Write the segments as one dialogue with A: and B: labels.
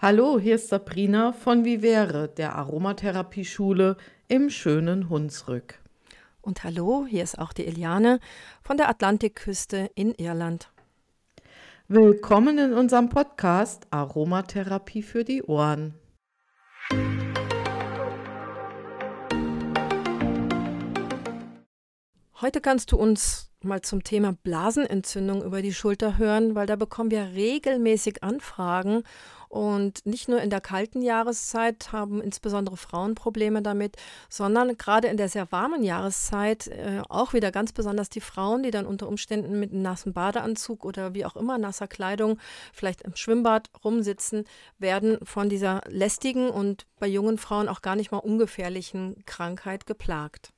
A: Hallo, hier ist Sabrina von Vivere, der Aromatherapieschule im schönen Hunsrück.
B: Und hallo, hier ist auch die Eliane von der Atlantikküste in Irland.
A: Willkommen in unserem Podcast Aromatherapie für die Ohren.
B: Heute kannst du uns mal zum Thema Blasenentzündung über die Schulter hören, weil da bekommen wir regelmäßig Anfragen und nicht nur in der kalten Jahreszeit haben insbesondere Frauen Probleme damit, sondern gerade in der sehr warmen Jahreszeit äh, auch wieder ganz besonders die Frauen, die dann unter Umständen mit einem nassen Badeanzug oder wie auch immer nasser Kleidung vielleicht im Schwimmbad rumsitzen, werden von dieser lästigen und bei jungen Frauen auch gar nicht mal ungefährlichen Krankheit geplagt.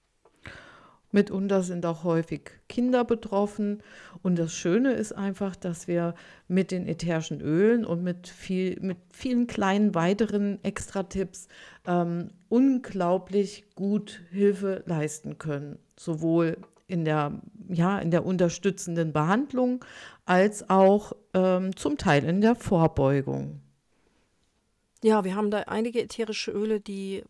A: Mitunter sind auch häufig Kinder betroffen. Und das Schöne ist einfach, dass wir mit den ätherischen Ölen und mit, viel, mit vielen kleinen weiteren Extratipps ähm, unglaublich gut Hilfe leisten können. Sowohl in der, ja, in der unterstützenden Behandlung als auch ähm, zum Teil in der Vorbeugung.
B: Ja, wir haben da einige ätherische Öle, die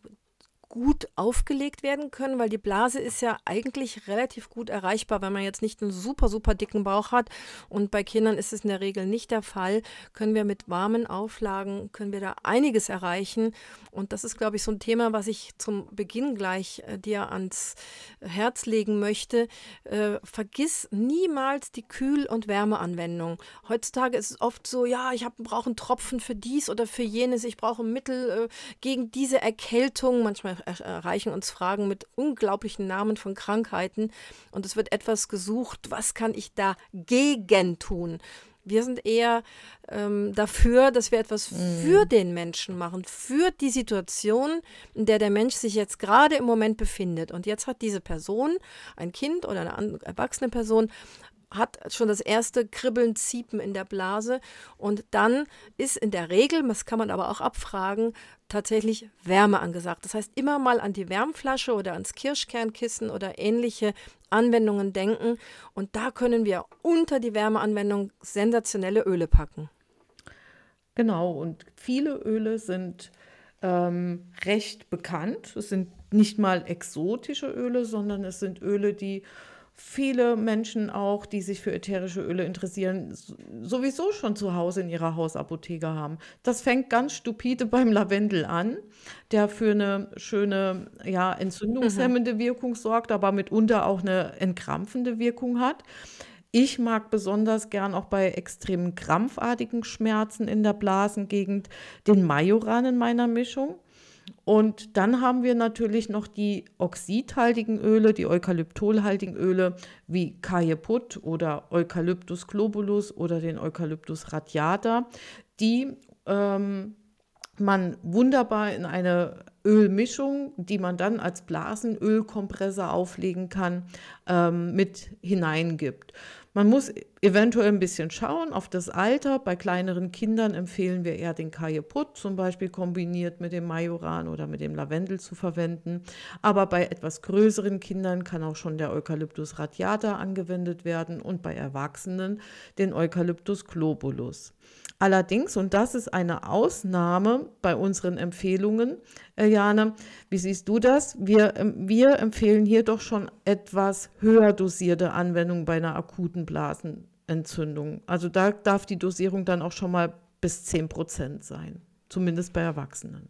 B: gut aufgelegt werden können, weil die Blase ist ja eigentlich relativ gut erreichbar, wenn man jetzt nicht einen super, super dicken Bauch hat. Und bei Kindern ist es in der Regel nicht der Fall. Können wir mit warmen Auflagen, können wir da einiges erreichen. Und das ist, glaube ich, so ein Thema, was ich zum Beginn gleich äh, dir ans Herz legen möchte. Äh, vergiss niemals die Kühl- und Wärmeanwendung. Heutzutage ist es oft so, ja, ich brauche einen Tropfen für dies oder für jenes, ich brauche Mittel äh, gegen diese Erkältung. Manchmal erreichen uns Fragen mit unglaublichen Namen von Krankheiten und es wird etwas gesucht, was kann ich dagegen tun? Wir sind eher ähm, dafür, dass wir etwas mhm. für den Menschen machen, für die Situation, in der der Mensch sich jetzt gerade im Moment befindet. Und jetzt hat diese Person, ein Kind oder eine erwachsene Person, hat schon das erste Kribbeln, Ziepen in der Blase und dann ist in der Regel, das kann man aber auch abfragen, tatsächlich Wärme angesagt. Das heißt, immer mal an die Wärmflasche oder ans Kirschkernkissen oder ähnliche Anwendungen denken und da können wir unter die Wärmeanwendung sensationelle Öle packen.
A: Genau, und viele Öle sind ähm, recht bekannt. Es sind nicht mal exotische Öle, sondern es sind Öle, die viele Menschen auch, die sich für ätherische Öle interessieren, sowieso schon zu Hause in ihrer Hausapotheke haben. Das fängt ganz stupide beim Lavendel an, der für eine schöne, ja, entzündungshemmende mhm. Wirkung sorgt, aber mitunter auch eine entkrampfende Wirkung hat. Ich mag besonders gern auch bei extremen krampfartigen Schmerzen in der Blasengegend den Majoran in meiner Mischung. Und dann haben wir natürlich noch die oxidhaltigen Öle, die eukalyptolhaltigen Öle wie Kajeput oder Eucalyptus globulus oder den Eucalyptus radiata, die ähm, man wunderbar in eine Ölmischung, die man dann als Blasenölkompressor auflegen kann, ähm, mit hineingibt. Man muss eventuell ein bisschen schauen auf das Alter. Bei kleineren Kindern empfehlen wir eher den Kajeput zum Beispiel kombiniert mit dem Majoran oder mit dem Lavendel zu verwenden. Aber bei etwas größeren Kindern kann auch schon der Eucalyptus radiata angewendet werden und bei Erwachsenen den Eucalyptus globulus. Allerdings, und das ist eine Ausnahme bei unseren Empfehlungen, äh, Jane, wie siehst du das? Wir, ähm, wir empfehlen hier doch schon etwas höher dosierte Anwendung bei einer akuten Blasenentzündung. Also da darf die Dosierung dann auch schon mal bis 10 Prozent sein, zumindest bei Erwachsenen.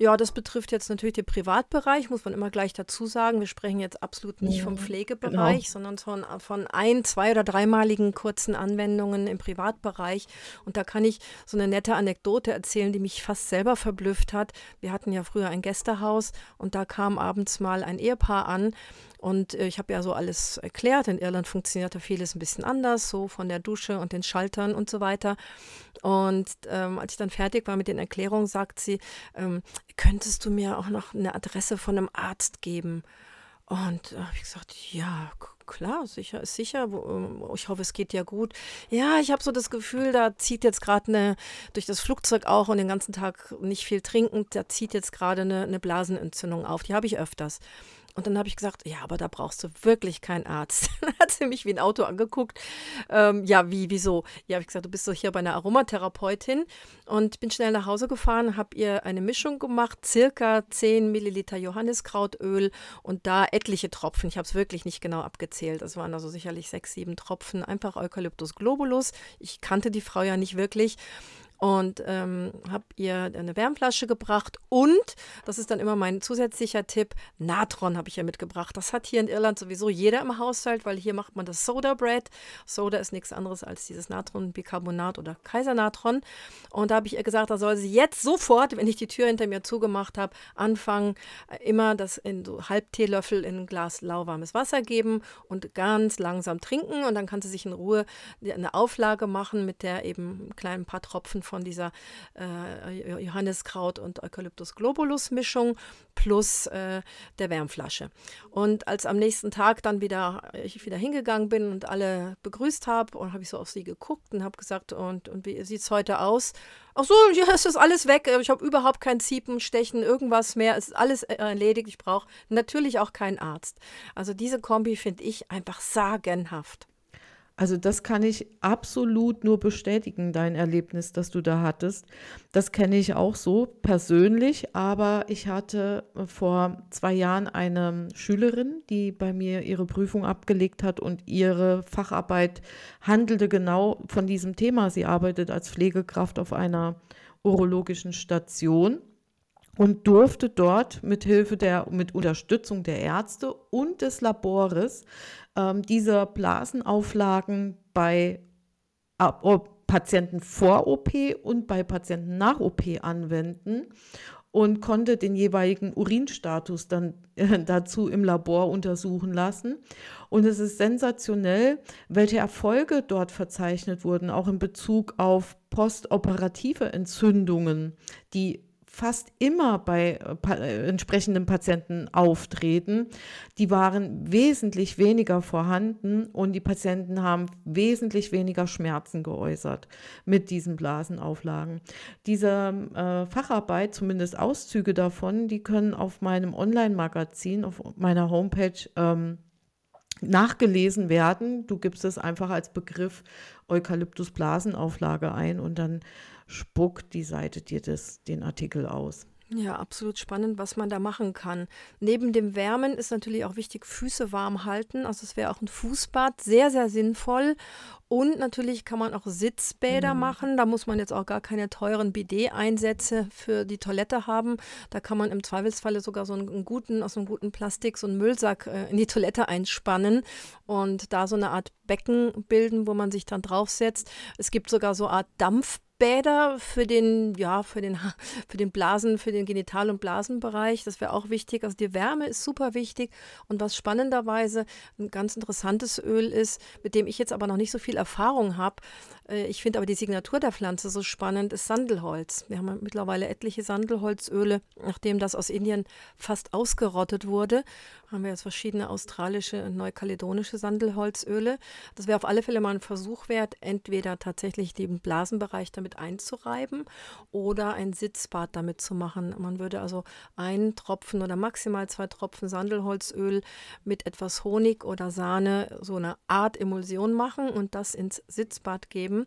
B: Ja, das betrifft jetzt natürlich den Privatbereich, muss man immer gleich dazu sagen. Wir sprechen jetzt absolut nicht ja, vom Pflegebereich, genau. sondern von, von ein-, zwei- oder dreimaligen kurzen Anwendungen im Privatbereich. Und da kann ich so eine nette Anekdote erzählen, die mich fast selber verblüfft hat. Wir hatten ja früher ein Gästehaus und da kam abends mal ein Ehepaar an und äh, ich habe ja so alles erklärt. In Irland funktioniert da vieles ein bisschen anders, so von der Dusche und den Schaltern und so weiter. Und ähm, als ich dann fertig war mit den Erklärungen, sagt sie, ähm, könntest du mir auch noch eine Adresse von einem Arzt geben? Und da äh, habe ich gesagt, ja, klar, sicher ist sicher. Ähm, ich hoffe, es geht dir gut. Ja, ich habe so das Gefühl, da zieht jetzt gerade eine, durch das Flugzeug auch und den ganzen Tag nicht viel trinkend, da zieht jetzt gerade eine, eine Blasenentzündung auf. Die habe ich öfters. Und dann habe ich gesagt, ja, aber da brauchst du wirklich keinen Arzt. dann hat sie mich wie ein Auto angeguckt. Ähm, ja, wie, wieso? Ja, habe ich gesagt, du bist doch hier bei einer Aromatherapeutin. Und bin schnell nach Hause gefahren, habe ihr eine Mischung gemacht, circa 10 Milliliter Johanniskrautöl und da etliche Tropfen. Ich habe es wirklich nicht genau abgezählt. Es waren also sicherlich sechs, sieben Tropfen. Einfach Eukalyptus globulus. Ich kannte die Frau ja nicht wirklich und ähm, habe ihr eine Wärmflasche gebracht und, das ist dann immer mein zusätzlicher Tipp, Natron habe ich ihr mitgebracht. Das hat hier in Irland sowieso jeder im Haushalt, weil hier macht man das Soda Bread. Soda ist nichts anderes als dieses Natronbicarbonat oder Kaisernatron. Und da habe ich ihr gesagt, da soll sie jetzt sofort, wenn ich die Tür hinter mir zugemacht habe, anfangen, immer das in so halb Teelöffel in ein Glas lauwarmes Wasser geben und ganz langsam trinken. Und dann kann sie sich in Ruhe eine Auflage machen, mit der eben ein paar Tropfen von dieser äh, Johanniskraut und Eukalyptus globulus Mischung plus äh, der Wärmflasche. Und als am nächsten Tag dann wieder ich wieder hingegangen bin und alle begrüßt habe und habe ich so auf sie geguckt und habe gesagt und und wie sieht es heute aus? Ach so, ja, es ist alles weg. Ich habe überhaupt kein Ziepen, Stechen, irgendwas mehr. Es ist alles äh, erledigt. Ich brauche natürlich auch keinen Arzt. Also diese Kombi finde ich einfach sagenhaft.
A: Also das kann ich absolut nur bestätigen, dein Erlebnis, das du da hattest. Das kenne ich auch so persönlich, aber ich hatte vor zwei Jahren eine Schülerin, die bei mir ihre Prüfung abgelegt hat und ihre Facharbeit handelte genau von diesem Thema. Sie arbeitet als Pflegekraft auf einer urologischen Station und durfte dort mit Hilfe der, mit Unterstützung der Ärzte und des Labores ähm, diese Blasenauflagen bei äh, Patienten vor OP und bei Patienten nach OP anwenden und konnte den jeweiligen Urinstatus dann äh, dazu im Labor untersuchen lassen. Und es ist sensationell, welche Erfolge dort verzeichnet wurden, auch in Bezug auf postoperative Entzündungen, die fast immer bei äh, entsprechenden Patienten auftreten. Die waren wesentlich weniger vorhanden und die Patienten haben wesentlich weniger Schmerzen geäußert mit diesen Blasenauflagen. Diese äh, Facharbeit, zumindest Auszüge davon, die können auf meinem Online-Magazin, auf meiner Homepage ähm, nachgelesen werden. Du gibst es einfach als Begriff Eukalyptus-Blasenauflage ein und dann spuckt die Seite dir das, den Artikel aus.
B: Ja, absolut spannend, was man da machen kann. Neben dem Wärmen ist natürlich auch wichtig, Füße warm halten. Also es wäre auch ein Fußbad sehr, sehr sinnvoll. Und natürlich kann man auch Sitzbäder mhm. machen. Da muss man jetzt auch gar keine teuren Bidet-Einsätze für die Toilette haben. Da kann man im Zweifelsfalle sogar so einen guten, aus einem guten Plastik, so einen Müllsack äh, in die Toilette einspannen und da so eine Art Becken bilden, wo man sich dann draufsetzt. Es gibt sogar so eine Art Dampf Bäder für den, ja, für den, für den Blasen, für den Genital- und Blasenbereich. Das wäre auch wichtig. Also die Wärme ist super wichtig. Und was spannenderweise ein ganz interessantes Öl ist, mit dem ich jetzt aber noch nicht so viel Erfahrung habe, äh, ich finde aber die Signatur der Pflanze so spannend, ist Sandelholz. Wir haben mittlerweile etliche Sandelholzöle, nachdem das aus Indien fast ausgerottet wurde, haben wir jetzt verschiedene australische und neukaledonische Sandelholzöle. Das wäre auf alle Fälle mal ein Versuch wert, entweder tatsächlich den Blasenbereich damit einzureiben oder ein Sitzbad damit zu machen. Man würde also einen Tropfen oder maximal zwei Tropfen Sandelholzöl mit etwas Honig oder Sahne so eine Art Emulsion machen und das ins Sitzbad geben.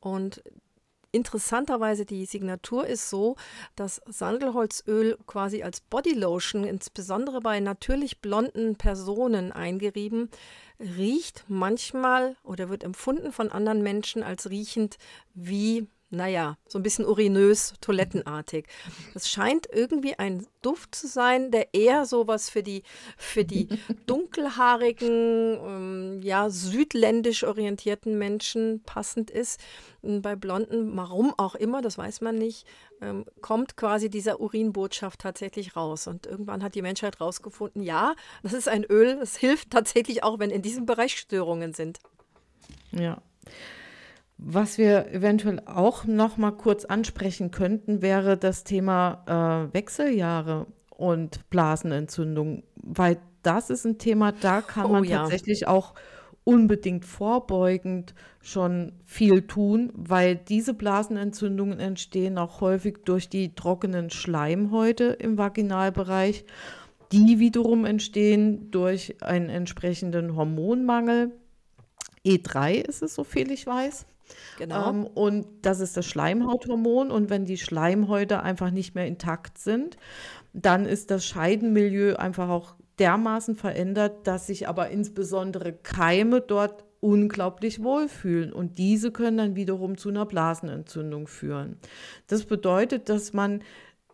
B: Und interessanterweise die Signatur ist so, dass Sandelholzöl quasi als Bodylotion, insbesondere bei natürlich blonden Personen eingerieben, riecht manchmal oder wird empfunden von anderen Menschen als riechend wie naja, so ein bisschen urinös, toilettenartig. Das scheint irgendwie ein Duft zu sein, der eher sowas für die, für die dunkelhaarigen, ähm, ja, südländisch orientierten Menschen passend ist. Und bei Blonden, warum auch immer, das weiß man nicht, ähm, kommt quasi dieser Urinbotschaft tatsächlich raus. Und irgendwann hat die Menschheit rausgefunden, ja, das ist ein Öl, das hilft tatsächlich auch, wenn in diesem Bereich Störungen sind.
A: Ja. Was wir eventuell auch noch mal kurz ansprechen könnten, wäre das Thema äh, Wechseljahre und Blasenentzündung, weil das ist ein Thema, da kann man oh, ja. tatsächlich auch unbedingt vorbeugend schon viel tun, weil diese Blasenentzündungen entstehen auch häufig durch die trockenen Schleimhäute im Vaginalbereich Die wiederum entstehen durch einen entsprechenden Hormonmangel. E3 ist es, soviel ich weiß.
B: Genau.
A: Ähm, und das ist das Schleimhauthormon. Und wenn die Schleimhäute einfach nicht mehr intakt sind, dann ist das Scheidenmilieu einfach auch dermaßen verändert, dass sich aber insbesondere Keime dort unglaublich wohlfühlen. Und diese können dann wiederum zu einer Blasenentzündung führen. Das bedeutet, dass man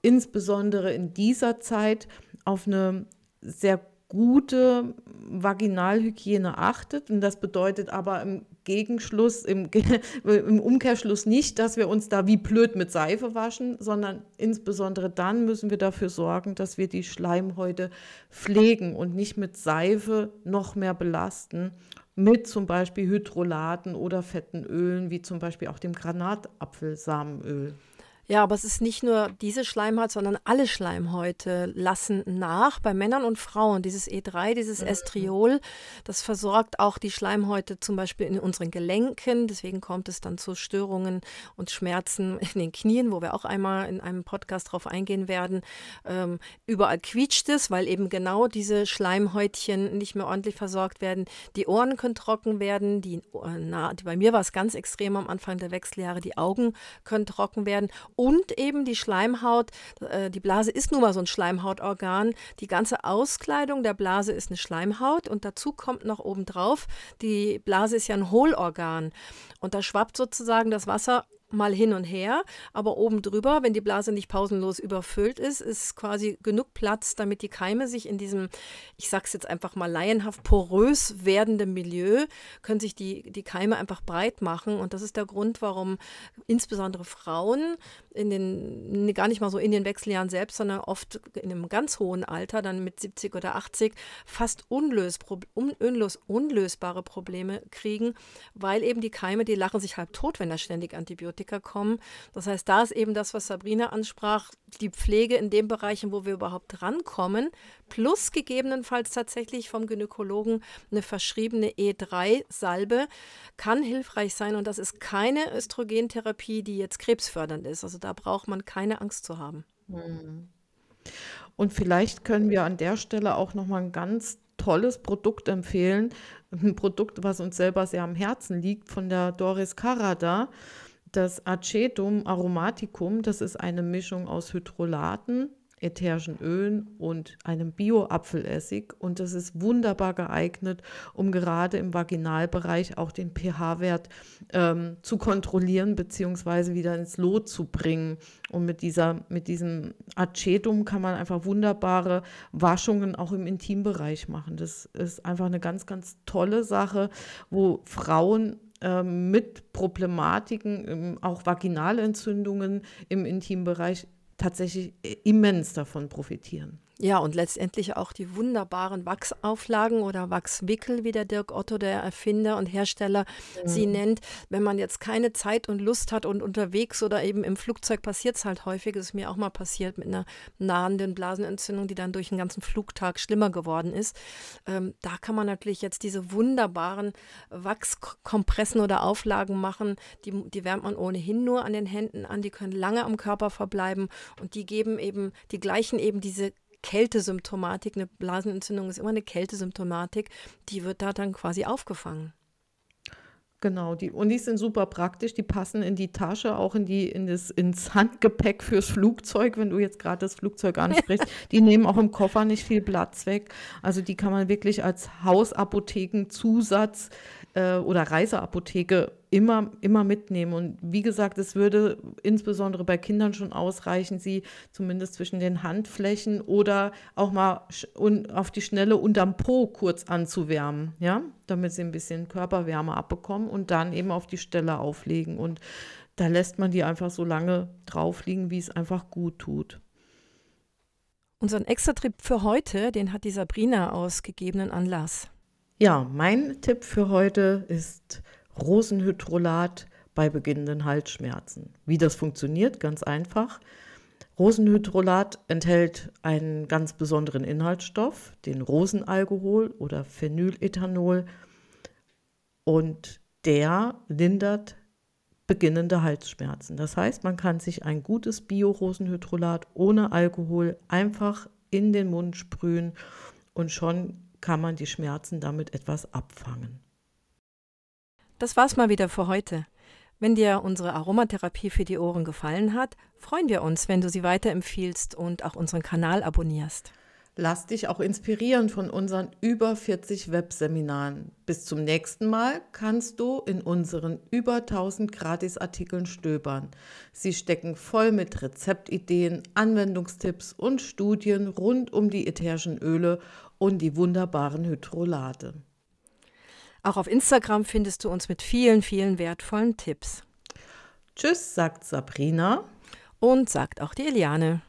A: insbesondere in dieser Zeit auf eine sehr gute Vaginalhygiene achtet. Und das bedeutet aber im Gegenschluss, im, im, Umkehrschluss nicht, dass wir uns da wie blöd mit Seife waschen, sondern insbesondere dann müssen wir dafür sorgen, dass wir die Schleimhäute pflegen und nicht mit Seife noch mehr belasten, mit zum Beispiel Hydrolaten oder fetten Ölen, wie zum Beispiel auch dem Granatapfelsamenöl.
B: Ja, aber es ist nicht nur diese Schleimhaut, sondern alle Schleimhäute lassen nach. Bei Männern und Frauen, dieses E3, dieses Estriol, das versorgt auch die Schleimhäute zum Beispiel in unseren Gelenken. Deswegen kommt es dann zu Störungen und Schmerzen in den Knien, wo wir auch einmal in einem Podcast drauf eingehen werden. Ähm, überall quietscht es, weil eben genau diese Schleimhäutchen nicht mehr ordentlich versorgt werden. Die Ohren können trocken werden. Die, äh, na, die bei mir war es ganz extrem am Anfang der Wechseljahre. Die Augen können trocken werden und eben die Schleimhaut. Äh, die Blase ist nun mal so ein Schleimhautorgan. Die ganze Auskleidung der Blase ist eine Schleimhaut und dazu kommt noch obendrauf, die Blase ist ja ein Hohlorgan und da schwappt sozusagen das Wasser mal hin und her, aber oben drüber, wenn die Blase nicht pausenlos überfüllt ist, ist quasi genug Platz, damit die Keime sich in diesem, ich sag's jetzt einfach mal laienhaft, porös werdenden Milieu, können sich die, die Keime einfach breit machen. Und das ist der Grund, warum insbesondere Frauen in den, gar nicht mal so in den Wechseljahren selbst, sondern oft in einem ganz hohen Alter, dann mit 70 oder 80, fast unlös, unlös, unlösbare Probleme kriegen, weil eben die Keime, die lachen sich halb tot, wenn da ständig Antibiotika kommen. Das heißt, da ist eben das, was Sabrina ansprach, die Pflege in den Bereichen, wo wir überhaupt rankommen, plus gegebenenfalls tatsächlich vom Gynäkologen eine verschriebene E3-Salbe, kann hilfreich sein. Und das ist keine Östrogentherapie, die jetzt krebsfördernd ist. Also da braucht man keine Angst zu haben. Hm.
A: Und vielleicht können wir an der Stelle auch nochmal ein ganz tolles Produkt empfehlen. Ein Produkt, was uns selber sehr am Herzen liegt, von der Doris Carada. Das Acetum aromaticum, das ist eine Mischung aus Hydrolaten, ätherischen Ölen und einem Bio-Apfelessig. Und das ist wunderbar geeignet, um gerade im Vaginalbereich auch den pH-Wert ähm, zu kontrollieren bzw. wieder ins Lot zu bringen. Und mit, dieser, mit diesem Acetum kann man einfach wunderbare Waschungen auch im Intimbereich machen. Das ist einfach eine ganz, ganz tolle Sache, wo Frauen ähm, mit Problematiken, auch Vaginalentzündungen im Intimbereich tatsächlich immens davon profitieren.
B: Ja, und letztendlich auch die wunderbaren Wachsauflagen oder Wachswickel, wie der Dirk Otto, der Erfinder und Hersteller, mhm. sie nennt. Wenn man jetzt keine Zeit und Lust hat und unterwegs oder eben im Flugzeug passiert es halt häufig, ist mir auch mal passiert mit einer nahenden Blasenentzündung, die dann durch den ganzen Flugtag schlimmer geworden ist. Ähm, da kann man natürlich jetzt diese wunderbaren Wachskompressen oder Auflagen machen. Die, die wärmt man ohnehin nur an den Händen an, die können lange am Körper verbleiben und die geben eben, die gleichen eben diese Kältesymptomatik, eine Blasenentzündung ist immer eine Kältesymptomatik, die wird da dann quasi aufgefangen.
A: Genau, die, und die sind super praktisch, die passen in die Tasche, auch in die, in das, ins Handgepäck fürs Flugzeug, wenn du jetzt gerade das Flugzeug ansprichst. die nehmen auch im Koffer nicht viel Platz weg. Also die kann man wirklich als Hausapothekenzusatz äh, oder Reiseapotheke immer, immer mitnehmen. Und wie gesagt, es würde insbesondere bei Kindern schon ausreichen, sie zumindest zwischen den Handflächen oder auch mal auf die Schnelle unterm Po kurz anzuwärmen, ja, damit sie ein bisschen Körperwärme abbekommen und dann eben auf die Stelle auflegen. Und da lässt man die einfach so lange drauf liegen, wie es einfach gut tut.
B: Unseren Extra-Trip für heute, den hat die Sabrina aus gegebenen Anlass.
A: Ja, mein Tipp für heute ist Rosenhydrolat bei beginnenden Halsschmerzen. Wie das funktioniert, ganz einfach. Rosenhydrolat enthält einen ganz besonderen Inhaltsstoff, den Rosenalkohol oder Phenylethanol, und der lindert beginnende Halsschmerzen. Das heißt, man kann sich ein gutes Bio-Rosenhydrolat ohne Alkohol einfach in den Mund sprühen und schon kann man die Schmerzen damit etwas abfangen.
B: Das war's mal wieder für heute. Wenn dir unsere Aromatherapie für die Ohren gefallen hat, freuen wir uns, wenn du sie weiterempfiehlst und auch unseren Kanal abonnierst.
A: Lass dich auch inspirieren von unseren über 40 Webseminaren. Bis zum nächsten Mal kannst du in unseren über 1000 Gratisartikeln stöbern. Sie stecken voll mit Rezeptideen, Anwendungstipps und Studien rund um die ätherischen Öle und die wunderbaren Hydrolate.
B: Auch auf Instagram findest du uns mit vielen, vielen wertvollen Tipps.
A: Tschüss, sagt Sabrina.
B: Und sagt auch die Eliane.